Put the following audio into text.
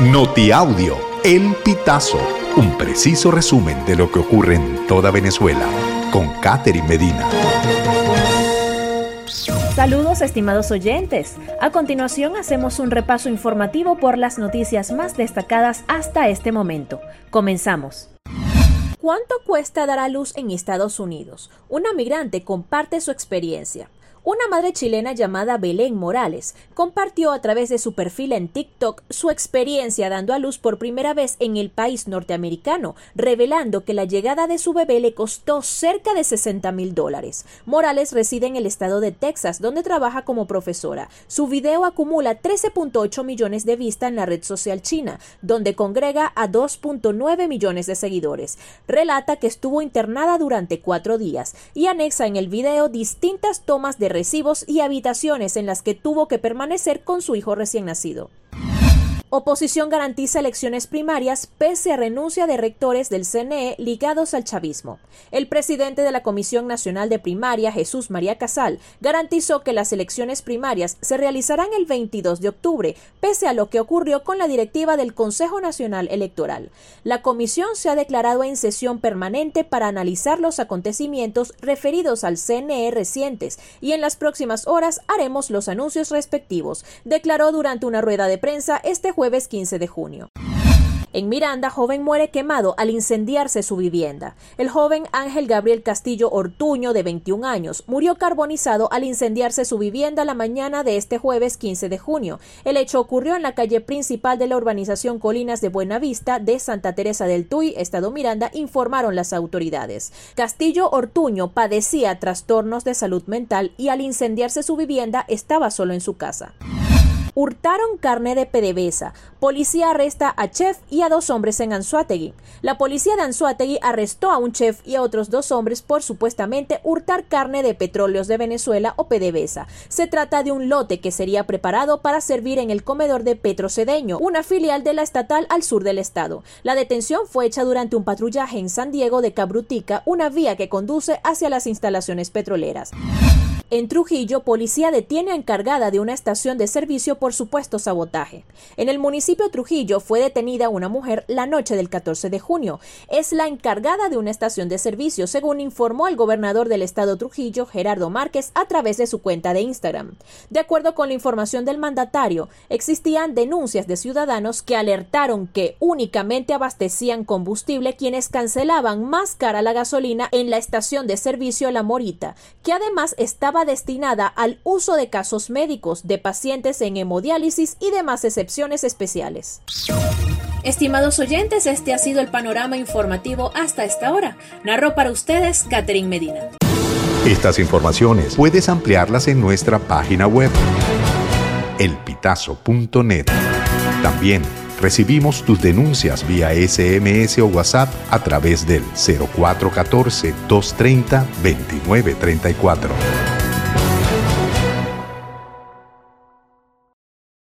Notiaudio, El Pitazo, un preciso resumen de lo que ocurre en toda Venezuela, con Catherine Medina. Saludos estimados oyentes. A continuación hacemos un repaso informativo por las noticias más destacadas hasta este momento. Comenzamos. ¿Cuánto cuesta dar a luz en Estados Unidos? Una migrante comparte su experiencia. Una madre chilena llamada Belén Morales compartió a través de su perfil en TikTok su experiencia dando a luz por primera vez en el país norteamericano, revelando que la llegada de su bebé le costó cerca de 60 mil dólares. Morales reside en el estado de Texas, donde trabaja como profesora. Su video acumula 13.8 millones de vistas en la red social china, donde congrega a 2.9 millones de seguidores. Relata que estuvo internada durante cuatro días y anexa en el video distintas tomas de recibos y habitaciones en las que tuvo que permanecer con su hijo recién nacido. Oposición garantiza elecciones primarias pese a renuncia de rectores del CNE ligados al chavismo. El presidente de la Comisión Nacional de Primaria, Jesús María Casal, garantizó que las elecciones primarias se realizarán el 22 de octubre, pese a lo que ocurrió con la directiva del Consejo Nacional Electoral. La comisión se ha declarado en sesión permanente para analizar los acontecimientos referidos al CNE recientes y en las próximas horas haremos los anuncios respectivos, declaró durante una rueda de prensa este jueves 15 de junio. En Miranda, joven muere quemado al incendiarse su vivienda. El joven Ángel Gabriel Castillo Ortuño, de 21 años, murió carbonizado al incendiarse su vivienda la mañana de este jueves 15 de junio. El hecho ocurrió en la calle principal de la urbanización Colinas de Buenavista de Santa Teresa del Tuy, Estado Miranda, informaron las autoridades. Castillo Ortuño padecía trastornos de salud mental y al incendiarse su vivienda estaba solo en su casa hurtaron carne de PDVSA. Policía arresta a chef y a dos hombres en Anzuategui. La policía de Anzuategui arrestó a un chef y a otros dos hombres por supuestamente hurtar carne de petróleos de Venezuela o PDVSA. Se trata de un lote que sería preparado para servir en el comedor de Petrocedeño, una filial de la estatal al sur del estado. La detención fue hecha durante un patrullaje en San Diego de Cabrutica, una vía que conduce hacia las instalaciones petroleras. En Trujillo, policía detiene a encargada de una estación de servicio por supuesto sabotaje. En el municipio Trujillo fue detenida una mujer la noche del 14 de junio. Es la encargada de una estación de servicio, según informó el gobernador del estado Trujillo, Gerardo Márquez, a través de su cuenta de Instagram. De acuerdo con la información del mandatario, existían denuncias de ciudadanos que alertaron que únicamente abastecían combustible quienes cancelaban más cara la gasolina en la estación de servicio La Morita, que además estaba destinada al uso de casos médicos de pacientes en hemodiálisis y demás excepciones especiales. Estimados oyentes, este ha sido el panorama informativo hasta esta hora. Narro para ustedes Catherine Medina. Estas informaciones puedes ampliarlas en nuestra página web elpitazo.net. También recibimos tus denuncias vía SMS o WhatsApp a través del 0414 230 2934.